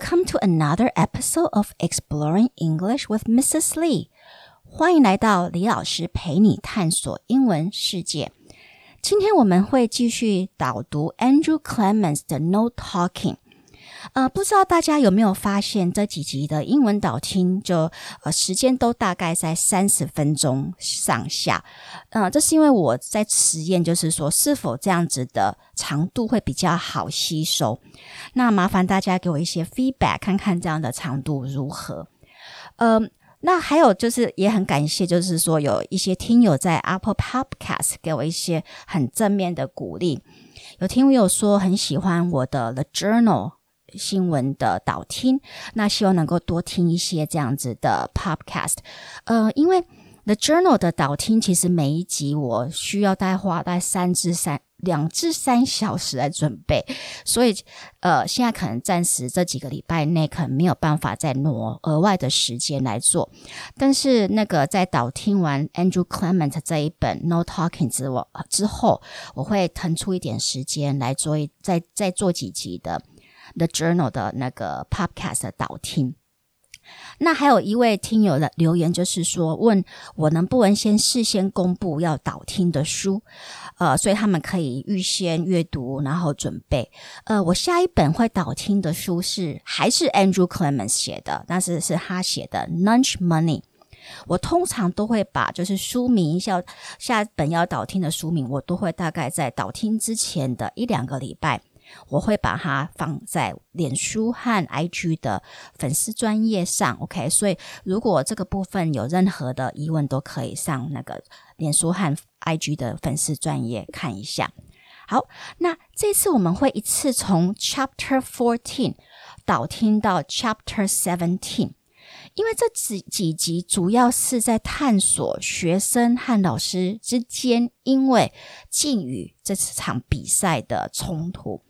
Hello, welcome to another episode of Exploring English with Mrs. Lee. 欢迎来到李老师陪你探索英文世界。今天我们会继续导读 Andrew Clements 的 No Talking。 呃，不知道大家有没有发现，这几集的英文导听就呃时间都大概在三十分钟上下。呃，这是因为我在实验，就是说是否这样子的长度会比较好吸收。那麻烦大家给我一些 feedback，看看这样的长度如何。呃，那还有就是也很感谢，就是说有一些听友在 Apple Podcast 给我一些很正面的鼓励。有听友说很喜欢我的 The Journal。新闻的导听，那希望能够多听一些这样子的 podcast。呃，因为 The Journal 的导听，其实每一集我需要大概花大概三至三两至三小时来准备，所以呃，现在可能暂时这几个礼拜内可能没有办法再挪额外的时间来做。但是那个在导听完 Andrew Clement 这一本 No Talking 之我之后，我会腾出一点时间来做一再再做几集的。The Journal 的那个 Podcast 的导听，那还有一位听友的留言，就是说问我能不能先事先公布要导听的书，呃，所以他们可以预先阅读，然后准备。呃，我下一本会导听的书是还是 Andrew Clements 写的，但是是他写的 Lunch Money。我通常都会把就是书名下下本要导听的书名，我都会大概在导听之前的一两个礼拜。我会把它放在脸书和 IG 的粉丝专业上，OK。所以如果这个部分有任何的疑问，都可以上那个脸书和 IG 的粉丝专业看一下。好，那这次我们会一次从 Chapter Fourteen 导听到 Chapter Seventeen。因为这几几集主要是在探索学生和老师之间因为禁语这场比赛的冲突，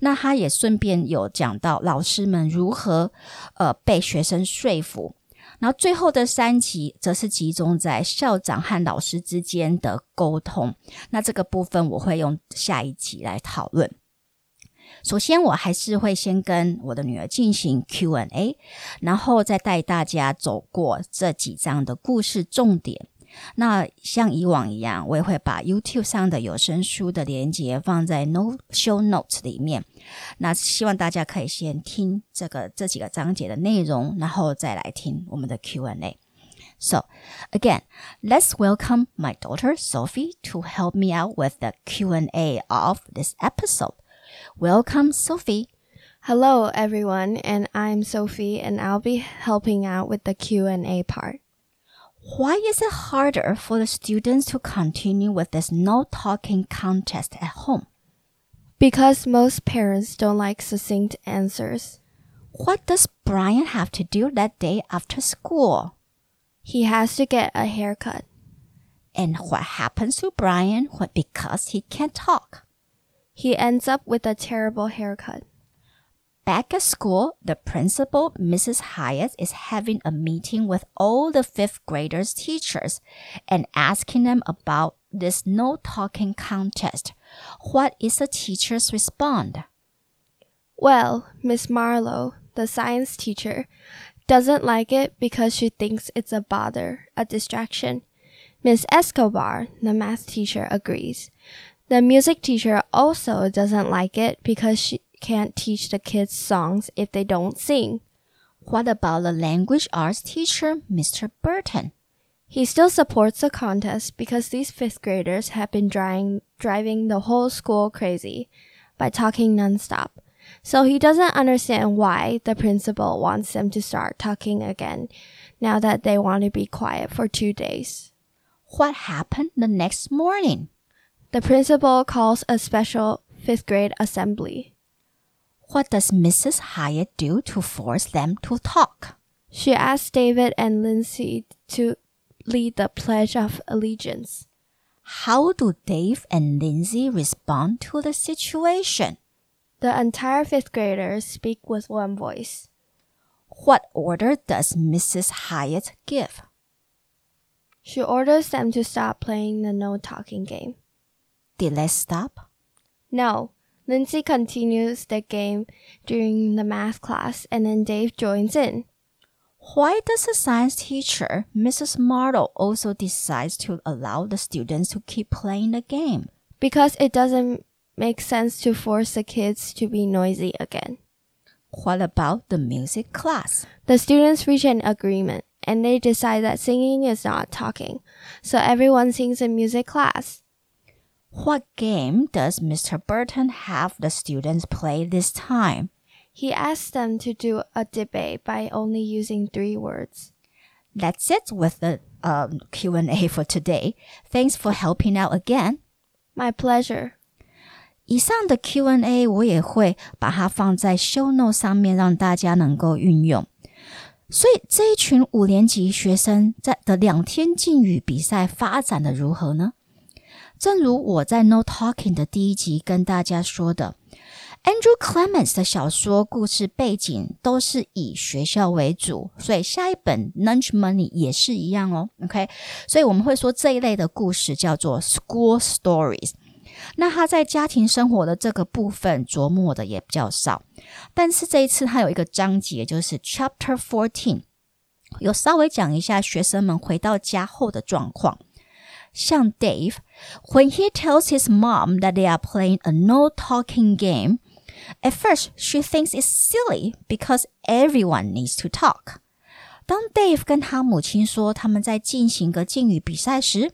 那他也顺便有讲到老师们如何呃被学生说服，然后最后的三集则是集中在校长和老师之间的沟通，那这个部分我会用下一集来讨论。首先，我还是会先跟我的女儿进行 Q&A，然后再带大家走过这几章的故事重点。那像以往一样，我也会把 YouTube 上的有声书的连接放在 No Show Notes 里面。那希望大家可以先听这个这几个章节的内容，然后再来听我们的 Q&A。So again, let's welcome my daughter Sophie to help me out with the Q&A of this episode. Welcome, Sophie. Hello, everyone, and I'm Sophie, and I'll be helping out with the Q&A part. Why is it harder for the students to continue with this no talking contest at home? Because most parents don't like succinct answers. What does Brian have to do that day after school? He has to get a haircut. And what happens to Brian What because he can't talk? He ends up with a terrible haircut. Back at school, the principal, Mrs. Hiatt, is having a meeting with all the fifth graders' teachers and asking them about this no talking contest. What is the teacher's response? Well, Miss Marlow, the science teacher, doesn't like it because she thinks it's a bother, a distraction. Miss Escobar, the math teacher, agrees. The music teacher also doesn't like it because she can't teach the kids songs if they don't sing. What about the language arts teacher, Mr. Burton? He still supports the contest because these fifth graders have been driving, driving the whole school crazy by talking nonstop. So he doesn't understand why the principal wants them to start talking again now that they want to be quiet for two days. What happened the next morning? The principal calls a special fifth grade assembly. What does Mrs. Hiatt do to force them to talk? She asks David and Lynsey to lead the Pledge of Allegiance. How do Dave and Lynsey respond to the situation? The entire fifth graders speak with one voice. What order does Mrs. Hiatt give? She orders them to stop playing the no talking game. Did they stop? No, Lynsey continues the game during the math class, and then Dave joins in. Why does the science teacher, Mrs. Marlow, also decides to allow the students to keep playing the game? Because it doesn't make sense to force the kids to be noisy again. What about the music class? The students reach an agreement and they decide that singing is not talking, so everyone sings in music class. What game does Mr. Burton have the students play this time? He asks them to do a debate by only using three words. That's it with the um, Q&A for today. Thanks for helping out again. My pleasure. 以上的 Q&A 我也会把它放在 Show Note 上面，让大家能够运用。所以这一群五年级学生在的两天敬语比赛发展的如何呢？ 正如我在 No Talking 的第一集跟大家说的，Andrew Clements 的小说故事背景都是以学校为主，所以下一本 Lunch Money 也是一样哦。OK，所以我们会说这一类的故事叫做 School Stories。那他在家庭生活的这个部分琢磨的也比较少，但是这一次他有一个章节，就是 Chapter Fourteen，有稍微讲一下学生们回到家后的状况。像 Dave，when he tells his mom that they are playing a no-talking game, at first she thinks it's silly because everyone needs to talk。当 Dave 跟他母亲说他们在进行个敬语比赛时，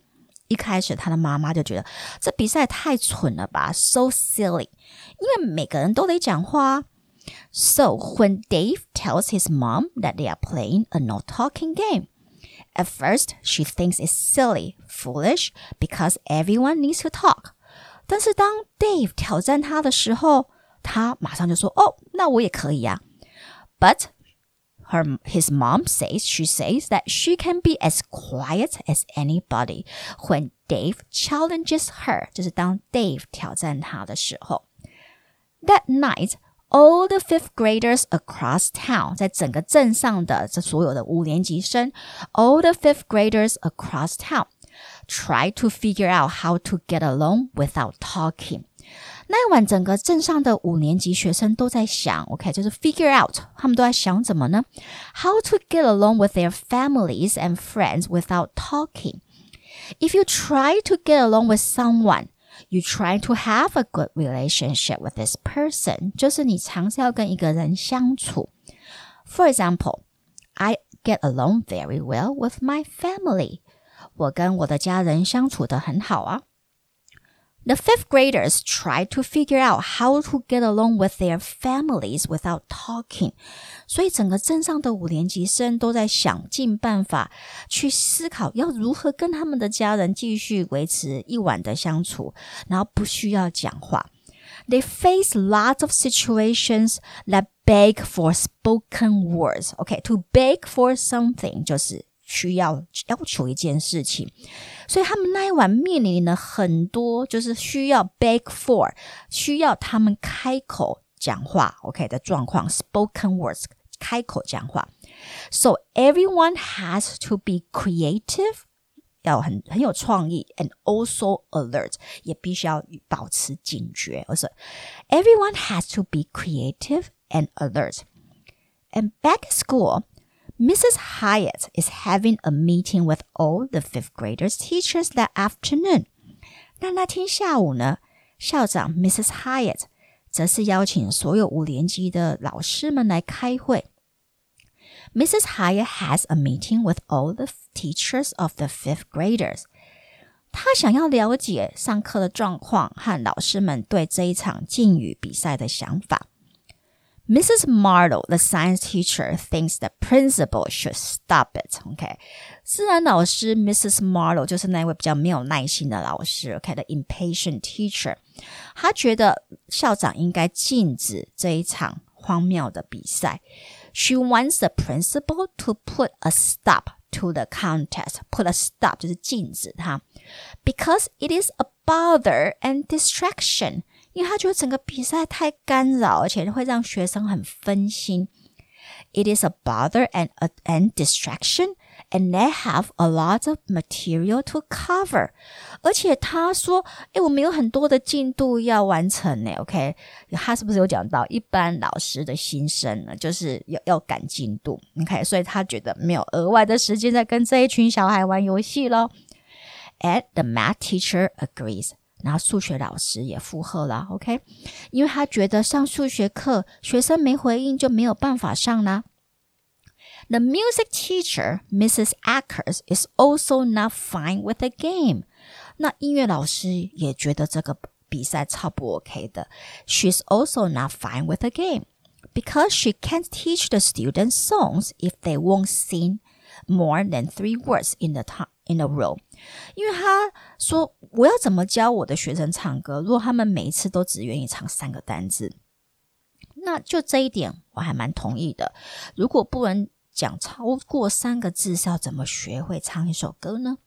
一开始他的妈妈就觉得这比赛太蠢了吧，so silly，因为每个人都得讲话。So when Dave tells his mom that they are playing a no talking game, at first she thinks it's silly, foolish, because everyone needs to talk. 但是当 Dave 挑战他的时候，他马上就说：“哦，那我也可以呀。” But her his mom says she says that she can be as quiet as anybody when Dave challenges her，就是当 Dave 挑战他的时候。That night, all the fifth graders across town，在整个镇上的这所有的五年级生，all the fifth graders across town try to figure out how to get along without talking。那一晚，整个镇上的五年级学生都在想，OK，就是 figure out，他们都在想怎么呢？How to get along with their families and friends without talking. If you try to get along with someone, you try to have a good relationship with this person，就是你尝试要跟一个人相处。For example, I get along very well with my family. 我跟我的家人相处的很好啊。 the fifth graders tried to figure out how to get along with their families without talking. 所以整个镇上的五年级生都在想尽办法去思考要如何跟他们的家人继续维持一晚的相处，然后不需要讲话。They face lots of situations that beg for spoken words. Okay, to beg for something 就是 需要要求一件事情，所以他们那一晚面临了很多，就是需要 beg for，需要他们开口讲话，OK 的状况，spoken words 开口讲话。So everyone has to be creative，要很很有创意，and also alert，也必须要保持警觉。而是 everyone has to be creative and alert。And back at school. Mrs. Hiatt is having a meeting with all the fifth graders' teachers that afternoon. 那那天下午呢，校长 Mrs. Hiatt 则是邀请所有五年级的老师们来开会。Mrs. Hiatt has a meeting with all the teachers of the fifth graders. graders。她想要了解上课的状况和老师们对这一场敬语比赛的想法。Mrs. Marlow, the science teacher, thinks the principal should stop it. OK，自然老师 Mrs. Marlow 就是那位比较没有耐心的老师。OK，the impatient teacher，他觉得校长应该禁止这一场荒谬的比赛。She wants the principal to put a stop to the contest. Put a stop 就是禁止它，because it is a bother and distraction. 因为他觉得整个比赛太干扰，而且会让学生很分心。It is a bother and a and distraction, and they have a lot of material to cover。而且他说，诶，我们有很多的进度要完成呢。OK，他是不是有讲到一般老师的心声呢？就是要要赶进度。OK，所以他觉得没有额外的时间在跟这一群小孩玩游戏咯。And the math teacher agrees。 然后数学老师也附和了，OK，因为他觉得上数学课学生没回应就没有办法上啦。The music teacher, Mrs. Ackers, is also not fine with the game. 那音乐老师也觉得这个比赛超不 OK 的。She's also not fine with the game because she can't teach the students songs if they won't sing more than three words in the time in a row。因为他说我要怎么教我的学生唱歌，如果他们每一次都只愿意唱三个单字，那就这一点我还蛮同意的。如果不能讲超过三个字，是要怎么学会唱一首歌呢？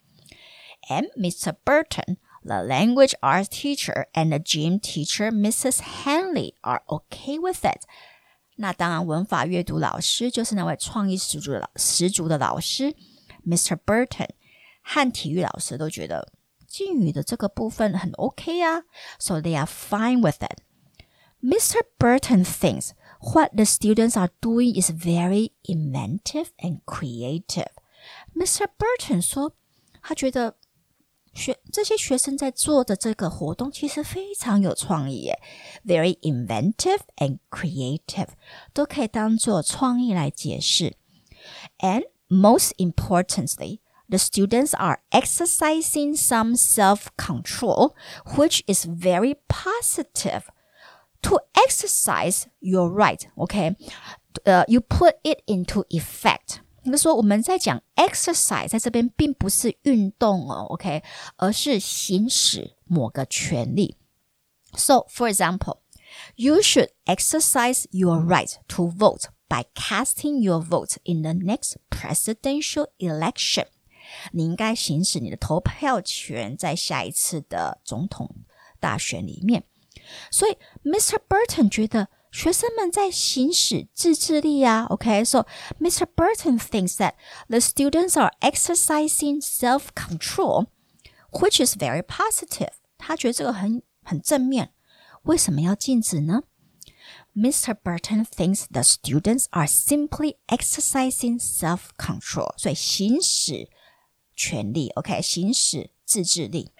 And Mr. Burton, the language arts teacher, and the gym teacher, Mrs. Henley, are okay with it. 那当然，文法阅读老师就是那位创意十足的老十足的老师，Mr. Burton 和体育老师都觉得敬语的这个部分很 OK 啊，so they are fine with it. Mr. Burton thinks what the students are doing is very inventive and creative. Mr. Burton 说，他觉得 学这些学生在做的这个活动其实非常有创意耶，very inventive and creative 都可以当做创意来解释。And most importantly, the students are exercising some self-control, which is very positive. To exercise your right, okay? 呃、uh,，you put it into effect. 那说我们在讲 exercise，在这边并不是运动哦，OK，而是行使某个权利。So, for example, you should exercise your right to vote by casting your vote in the next presidential election. 你应该行使你的投票权，在下一次的总统大选里面。所以，Mr. Burton 觉得 学生们在行使自制力啊。OK，so、okay? Mr. Burton thinks that the students are exercising self-control, which is very positive. 他觉得这个很很正面。为什么要禁止呢？Mr. Burton thinks the students are simply exercising self-control，所以行使权利，OK，行使自制力。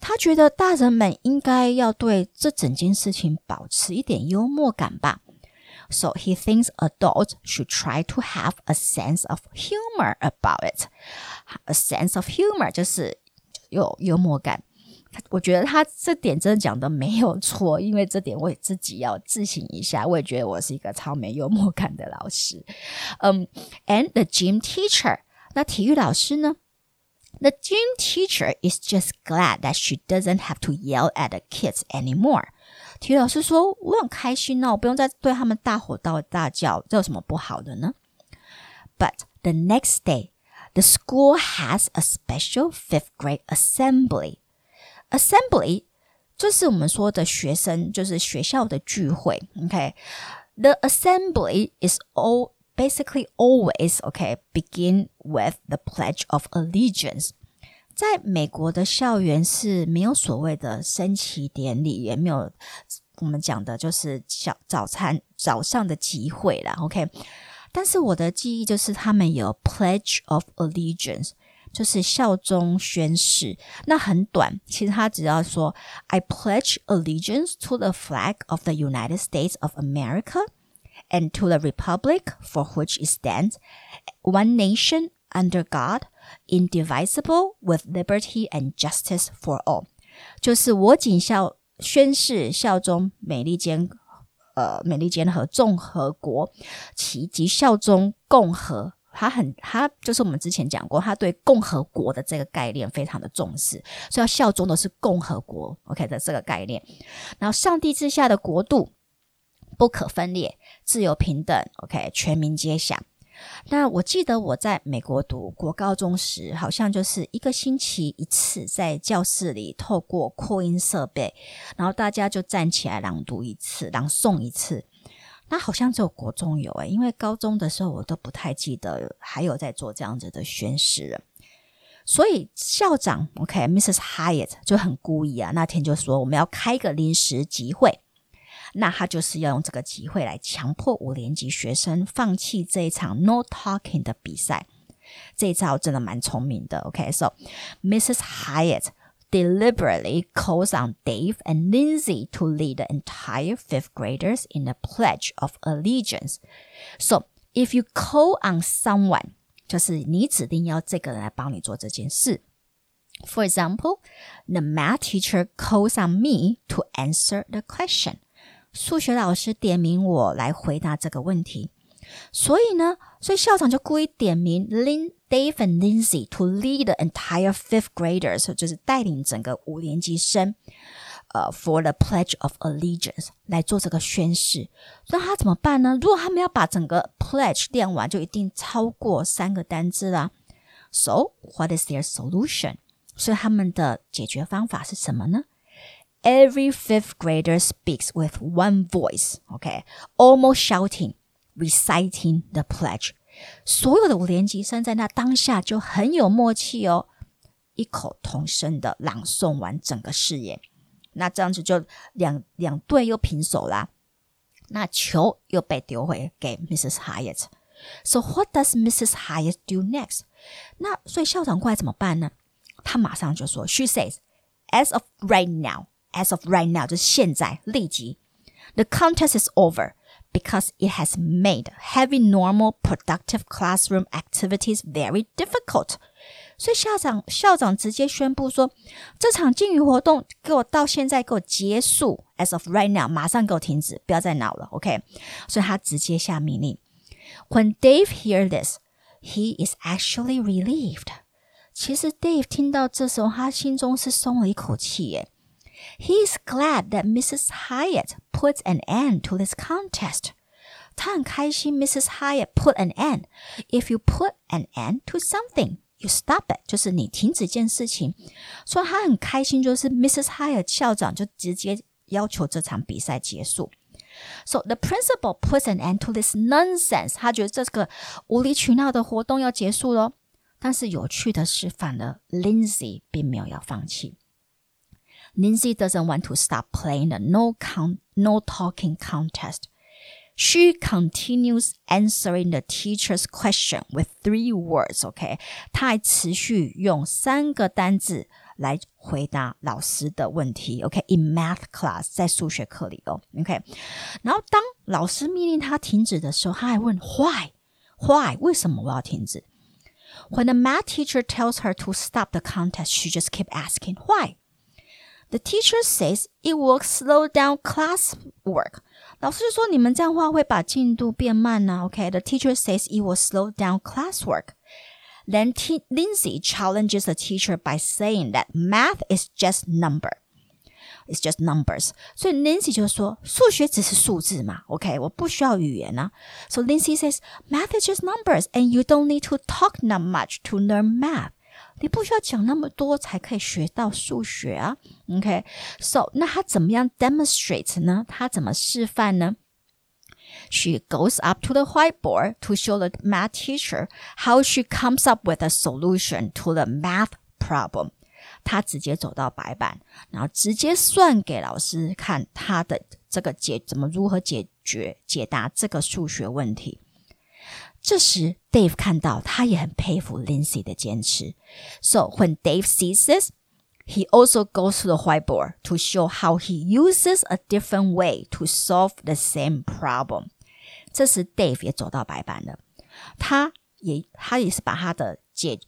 他觉得大人们应该要对这整件事情保持一点幽默感吧。So he thinks adults should try to have a sense of humor about it. A sense of humor 就是有幽默感。我觉得他这点真的讲的没有错，因为这点我自己要自省一下。我也觉得我是一个超没幽默感的老师。嗯、um,，and the gym teacher，那体育老师呢 ？the gym teacher is just glad that she doesn't have to yell at the kids anymore. 体育老师说：“我很开心哦，我不用再对他们大吼大大叫，这有什么不好的呢？” But the next day, the school has a special fifth grade assembly. Assembly 就是我们说的学生，就是学校的聚会。OK，the、okay? assembly is all basically always okay begin with the Pledge of Allegiance。在美国的校园是没有所谓的升旗典礼，也没有我们讲的就是小早餐早上的集会啦。OK，但是我的记忆就是他们有 Pledge of Allegiance，就是效忠宣誓。那很短，其实他只要说 I pledge allegiance to the flag of the United States of America。and to the republic for which it stands, one nation under God, indivisible, with liberty and justice for all。就是我谨效宣誓效忠美利坚呃美利坚和众和国，其及效忠共和。他很，他就是我们之前讲过，他对共和国的这个概念非常的重视，所以要效忠的是共和国，OK 的这个概念。然后，上帝之下的国度不可分裂，自由平等，OK，全民皆享。那我记得我在美国读国高中时，好像就是一个星期一次，在教室里透过扩音设备，然后大家就站起来朗读一次，朗诵一次。那好像只有国中有诶，因为高中的时候我都不太记得还有在做这样子的宣誓了。所以校长，OK，Mrs. Hyatt 就很故意啊，那天就说我们要开一个临时集会，那他就是要用这个机会来强迫五年级学生放弃这一场 no talking 的比赛。这一招真的蛮聪明的。OK，so、okay? Mrs. Hiatt deliberately calls on Dave and Lynsey to lead the entire fifth graders in a pledge of allegiance. So if you call on someone，就是你指定要这个人来帮你做这件事。For example, the math teacher calls on me to answer the question. 数学老师点名我来回答这个问题。所以呢，所以校长就故意点名 Lin、Dave and Lindsay to lead the entire fifth graders，就是带领整个五年级生。呃，for the pledge of allegiance 来做这个宣誓，那他怎么办呢？如果他们要把整个 pledge 练完，就一定超过三个单字啦。So what is their solution？所以他们的解决方法是什么呢 every fifth grader speaks with one voice, okay, almost shouting, reciting the pledge. 所有的五年级生在那当下就很有默契哦，异口同声的朗诵完整个誓言。那这样子就两两队又平手啦。那球又被丢回给 Mrs. Hiatt。So what does Mrs. Hiatt do next？那所以校长过来怎么办呢？他马上就说，She says, as of right now。as of right now，就是现在立即，the contest is over because it has made having normal productive classroom activities very difficult. 所以校长校长直接宣布说，这场敬语活动给我到现在给我结束，as of right now，马上给我停止，不要再闹了，OK？所以他直接下命令。When Dave hear this, he is actually relieved。其实 Dave 听到这时候，他心中是松了一口气耶。 he is glad that Mrs. Hiatt put an end to this contest. 他很开心，Mrs. Hiatt put an end. If you put an end to something, you stop it，就是你停止一件事情。所以他很开心，就是 Mrs. Hiatt 校长就直接要求这场比赛结束。So the principal puts an end to this nonsense. 他觉得这个无理取闹的活动要结束喽。但是有趣的是，反而 Lynsey 并没有要放弃。Lynsey doesn't want to stop playing the no count, no talking contest. She continues answering the teacher's question with three words. OK，她还持续用三个单字来回答老师的问题。OK，in math class，在数学课里哦。OK，然后当老师命令她停止的时候，她还问 Why？Why？为什么我要停止？When the math teacher tells her to stop the contest, she just keep asking why, the teacher says it will slow down classwork. the teacher says it will slow down classwork. Then Lynsey challenges the teacher by saying that math is just number. It's just numbers. 所以 Lynsey So Lynsey says math is just numbers, and you don't need to talk that much to learn math. 你不需要讲那么多才可以学到数学啊。OK，so、那他怎么样 demonstrate 呢？他怎么示范呢？She goes up to the whiteboard to show the math teacher how she comes up with a solution to the math problem. 她直接走到白板，然后直接算给老师看她的这个解怎么如何解决解答这个数学问题。这时，Dave 看到他也很佩服 Lynsey 的坚持。So when Dave sees this, he also goes to the whiteboard to show how he uses a different way to solve the same problem。这时，Dave 也走到白板了，他也他也是把他的解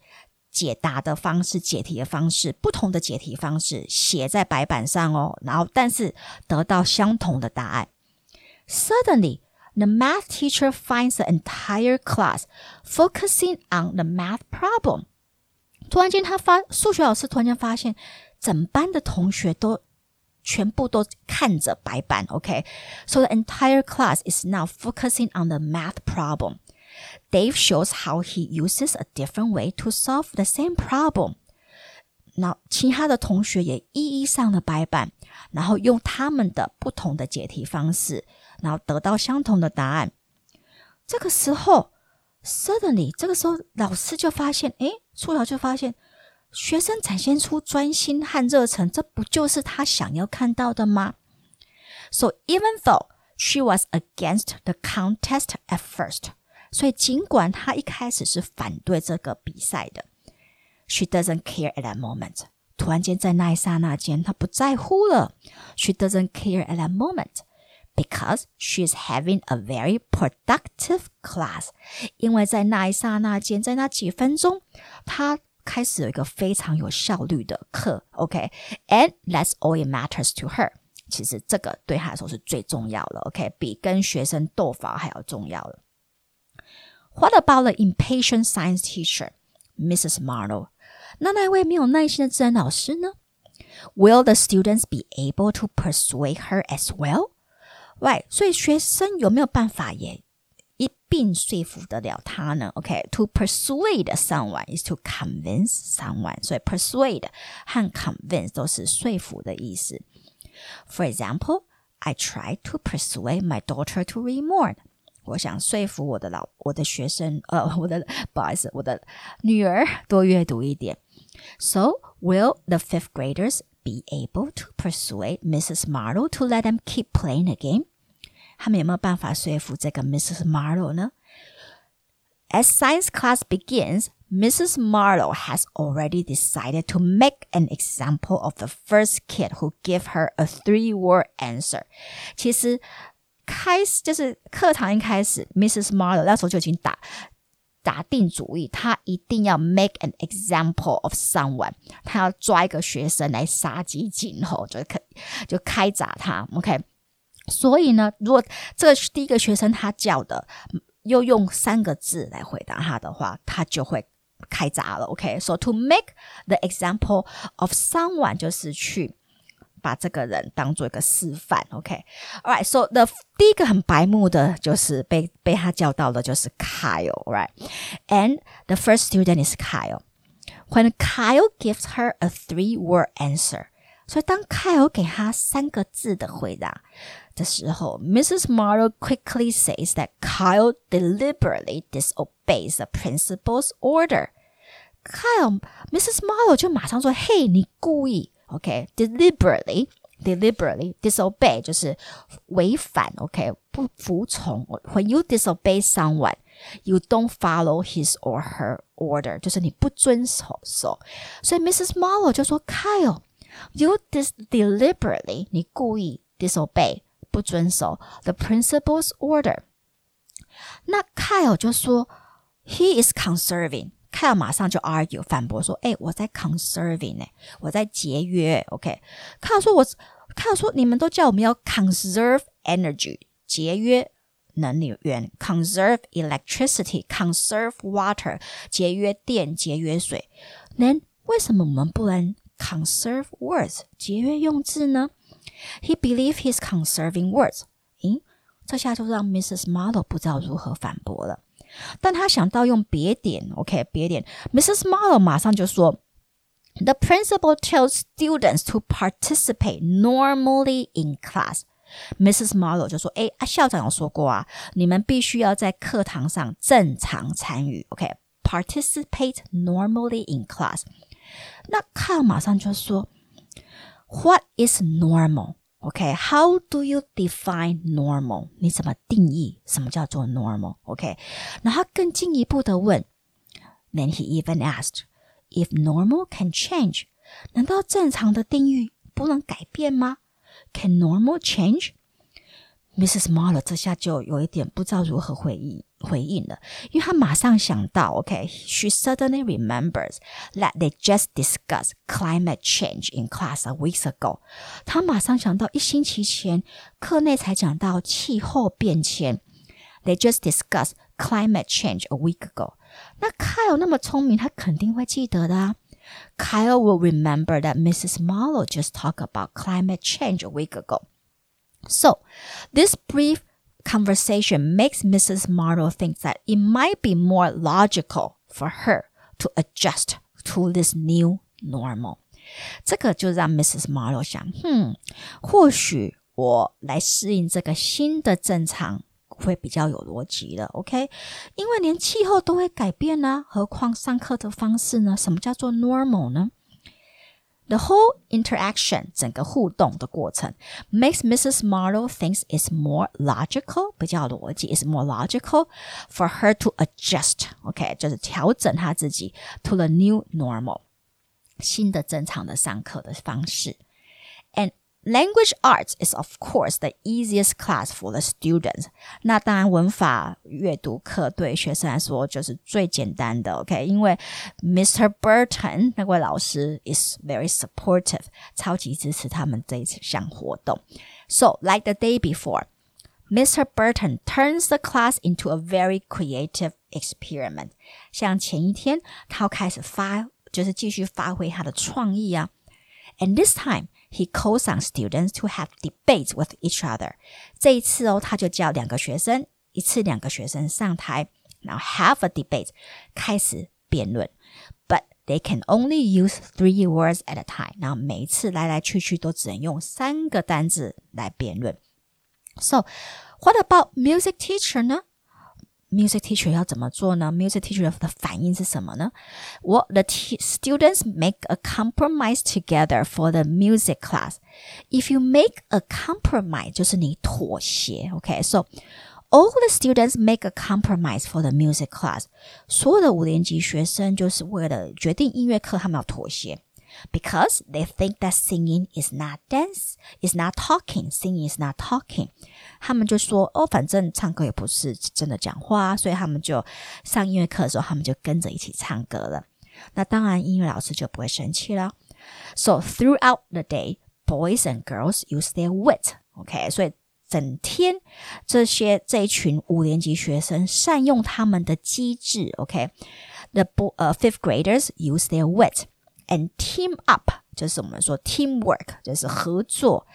解答的方式、解题的方式、不同的解题方式写在白板上哦，然后但是得到相同的答案。Suddenly。the math teacher finds the entire class focusing on the math problem. 突然间，他发数学老师突然间发现，整班的同学都全部都看着白板。OK，so、okay? the entire class is now focusing on the math problem. Dave shows how he uses a different way to solve the same problem. 那其他的同学也一一上了白板，然后用他们的不同的解题方式 然后得到相同的答案。这个时候，suddenly，这个时候老师就发现，诶，初瑶就发现学生展现出专心和热忱，这不就是他想要看到的吗？So even though she was against the contest at first，所以尽管她一开始是反对这个比赛的，she doesn't care at that moment。突然间，在那一刹那间，她不在乎了。She doesn't care at that moment because she's having a very productive class。因为在那一刹那间，在那几分钟，她开始有一个非常有效率的课。OK，and that's all it matters to her。其实这个对她来说是最重要的。OK，比跟学生斗法还要重要的。What about the impatient science teacher, Mrs. Marlowe? 那那位没有耐心的自然老师呢？Will the students be able to persuade her as well? Right，所以学生有没有办法也一并说服得了他呢？OK，to、okay, persuade someone is to convince someone，所以 persuade 和 convince 都是说服的意思。For example, I tried to persuade my daughter to read more. 我想说服我的老我的学生，呃，我的不好意思，我的女儿多阅读一点。So will the fifth graders be able to persuade Mrs. Marlow to let them keep playing the game？他们有没有办法说服这个 Mrs. Marlow 呢？As science class begins, Mrs. Marlow has already decided to make an example of the first kid who gave her a three-word answer。其实开就是课堂一开始，Mrs. Marlow 那时候就已经打打定主意，他一定要 make an example of someone，他要抓一个学生来杀鸡儆猴，就可就开砸他。OK，所以呢，如果这个第一个学生他叫的又用三个字来回答他的话，他就会开砸了。OK，so to make the example of someone 就是去。把这个人当做一个示范，OK？All、okay? right，so the 第一个很白目的就是被被他叫到的就是 Kyle，right？And the first student is Kyle. When Kyle gives her a three-word answer，所以当 Kyle 给他三个字的回答的时候，Mrs. Marlow quickly says that Kyle deliberately disobeys the principal's order. Kyle，Mrs. Marlow 就马上说：“嘿，你故意。” OK, deliberately, deliberately disobey 就是违反，OK 不服从。When you disobey someone, you don't follow his or her order，就是你不遵守。所以 Mrs. Marlowe 就说，Kyle, you dis deliberately 你故意 disobey 不遵守 the principal's order。那 Kyle 就说，He is conserving。 凯尔马上就 argue 反驳说：“哎，我在 conserving 呢，我在节约。”OK，凯尔说：“我，凯尔说你们都叫我们要 conserve energy，节约能源；conserve electricity，conserve water，节约电，节约水。那为什么我们不能 conserve words，节约用字呢？”He believe he's conserving words。咦，这下就让 Mrs. Marlowe 不知道如何反驳了。 但他想到用别点，OK，别点，Mrs. Marlow 马上就说，The principal tells students to participate normally in class。Mrs. Marlow 就说：“哎，啊，校长有说过啊，你们必须要在课堂上正常参与，OK，participate normally in class。”那 Carl 马上就说：“What is normal？” Okay, how do you define normal？你怎么定义什么叫做 normal？OK，、okay? 然后更进一步的问，Then he even asked if normal can change，难道正常的定义不能改变吗？Can normal Mrs. Marlow 这下就有一点不知道如何回应回应了，因为她马上想到，OK，she、okay, suddenly remembers that they just discussed climate change in class a week ago。她马上想到一星期前课内才讲到气候变迁，they just discussed climate change a week ago。那 Kyle 那么聪明，他肯定会记得的啊。Kyle will remember that Mrs. Marlow just talked about climate change a week ago. So, this brief conversation makes Mrs. Marlow think that it might be more logical for her to adjust to this new normal. 这个就让 Mrs. Marlow 想，哼，或许我来适应这个新的正常会比较有逻辑了，OK？因为连气候都会改变呢、啊，何况上课的方式呢？什么叫做 normal 呢？the whole interaction 整个互动的过程 makes Mrs. Marlow thinks it's more logical 比较逻辑 is more logical for her to adjust OK 就是调整她自己 to the new normal 新的正常的上课的方式。Language arts is of course the easiest class for the students。那当然，文法阅读课对学生来说就是最简单的，OK？因为 Mr. Burton 那位老师 is very supportive，超级支持他们这一项活动。So like the day before。Mr. Burton turns the class into a very creative experiment。像前一天，他要开始发，就是继续发挥他的创意啊。And this time he calls on students to have debates with each other。这一次哦，他就叫两个学生，一次两个学生上台，然后 have a debate，开始辩论。But they can only use three words at a time。然后每一次来来去去都只能用三个单字来辩论。So what about music teacher 呢 ？music teacher 要怎么做呢？music teacher 的反应是什么呢？Well, the students make a compromise together for the music class. If you make a compromise，就是你妥协，OK？So、okay? all the students make a compromise for the music class. 所有的五年级学生就是为了决定音乐课，他们要妥协。 because they think that singing is not dance, is not talking, singing is not talking。他们就说哦，反正唱歌也不是真的讲话，所以他们就上音乐课的时候，他们就跟着一起唱歌了。那当然，音乐老师就不会生气了。So throughout the day, boys and girls use their wit. OK，所以整天这些这一群五年级学生善用他们的机智。OK，the、okay? 呃、uh, fifth graders use their wit and team up，就是我们说 teamwork，就是合作，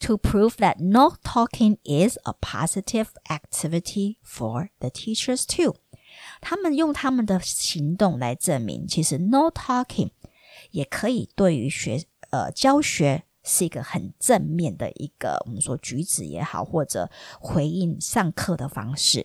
to prove that no talking is a positive activity for the teachers too。他们用他们的行动来证明，其实 no talking 也可以对于学呃教学是一个很正面的一个我们说举止也好，或者回应上课的方式。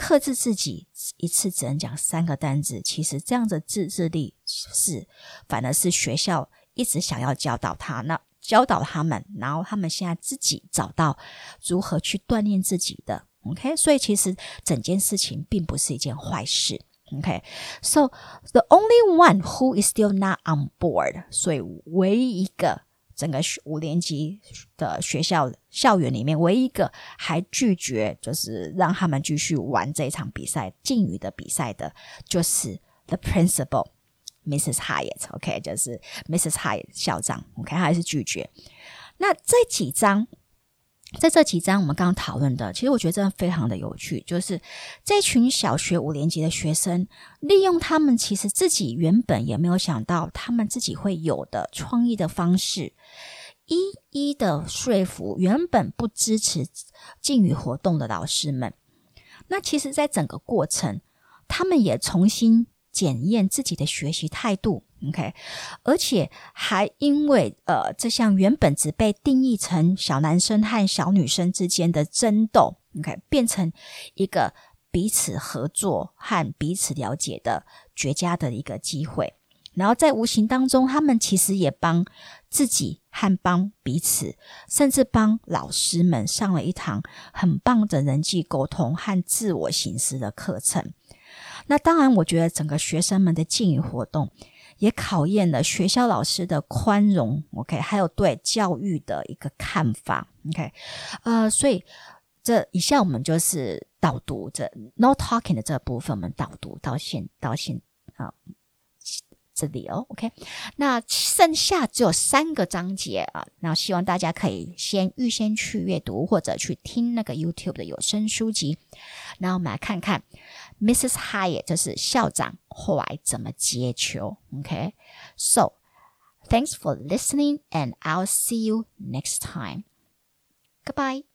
克制自己一次只能讲三个单字，其实这样的自制力是反而是学校一直想要教导他，那教导他们，然后他们现在自己找到如何去锻炼自己的。OK，所以其实整件事情并不是一件坏事。OK，so the only one who is still not on board，所以唯一一个。整个五年级的学校校园里面，唯一一个还拒绝就是让他们继续玩这场比赛禁语的比赛的，就是 the principal Mrs. Hyatt。OK，就是 Mrs. Hyatt 校长。OK，他还是拒绝。那这几张。在这几章我们刚刚讨论的，其实我觉得真的非常的有趣，就是这群小学五年级的学生，利用他们其实自己原本也没有想到他们自己会有的创意的方式，一一的说服原本不支持禁语活动的老师们。那其实，在整个过程，他们也重新检验自己的学习态度。OK，而且还因为呃，这项原本只被定义成小男生和小女生之间的争斗，OK，变成一个彼此合作和彼此了解的绝佳的一个机会。然后在无形当中，他们其实也帮自己和帮彼此，甚至帮老师们上了一堂很棒的人际沟通和自我形式的课程。那当然，我觉得整个学生们的敬语活动。也考验了学校老师的宽容，OK，还有对教育的一个看法，OK，呃，所以这以下我们就是导读这 No Talking 的这部分，我们导读到现到现啊。这里哦，OK，那剩下只有三个章节啊，那希望大家可以先预先去阅读或者去听那个 YouTube 的有声书籍。那我们来看看 Mrs. Hyatt，就是校长坏怎么接球。OK，so thanks for listening and I'll see you next time. Goodbye.